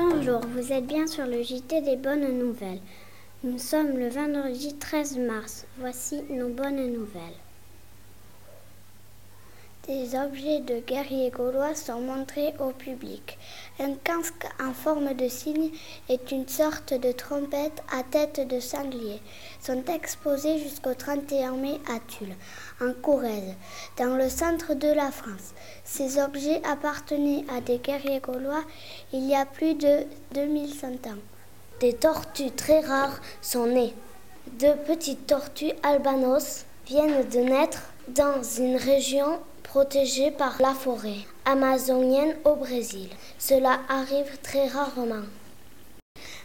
Bonjour, vous êtes bien sur le JT des bonnes nouvelles. Nous sommes le vendredi 13 mars. Voici nos bonnes nouvelles. Des objets de guerriers gaulois sont montrés au public. Un casque en forme de cygne est une sorte de trompette à tête de sanglier. Sont exposés jusqu'au 31 mai à Tulle, en Corrèze, dans le centre de la France. Ces objets appartenaient à des guerriers gaulois il y a plus de 2100 ans. Des tortues très rares sont nées. Deux petites tortues albanos viennent de naître dans une région protégée par la forêt amazonienne au Brésil. Cela arrive très rarement.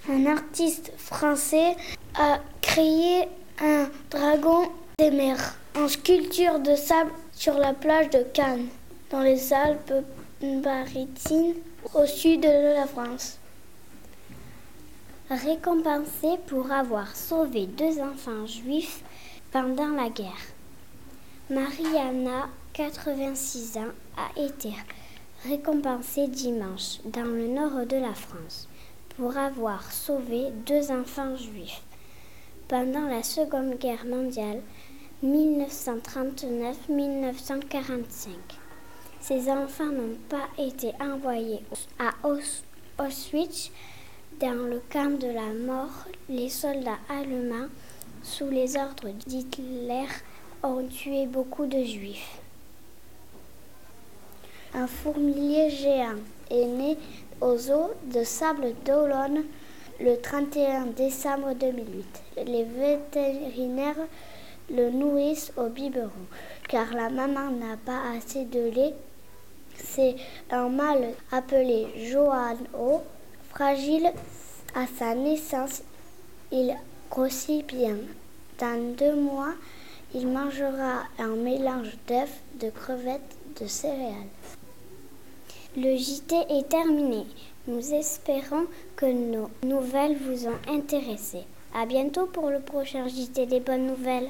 Un artiste français a créé un dragon des mers en sculpture de sable sur la plage de Cannes, dans les Alpes-Maritimes, au sud de la France. Récompensé pour avoir sauvé deux enfants juifs pendant la guerre. Mariana 86 ans, a été récompensée dimanche dans le nord de la France pour avoir sauvé deux enfants juifs pendant la Seconde Guerre mondiale 1939-1945. Ces enfants n'ont pas été envoyés à Auschwitz dans le camp de la mort. Les soldats allemands, sous les ordres d'Hitler, ont tué beaucoup de juifs. Un fourmilier géant est né au zoo de Sable d'Olonne le 31 décembre 2008. Les vétérinaires le nourrissent au biberon car la maman n'a pas assez de lait. C'est un mâle appelé Joano, fragile à sa naissance. Il grossit bien. Dans deux mois, il mangera un mélange d'œufs, de crevettes, de céréales. Le JT est terminé. Nous espérons que nos nouvelles vous ont intéressé. À bientôt pour le prochain JT des bonnes nouvelles.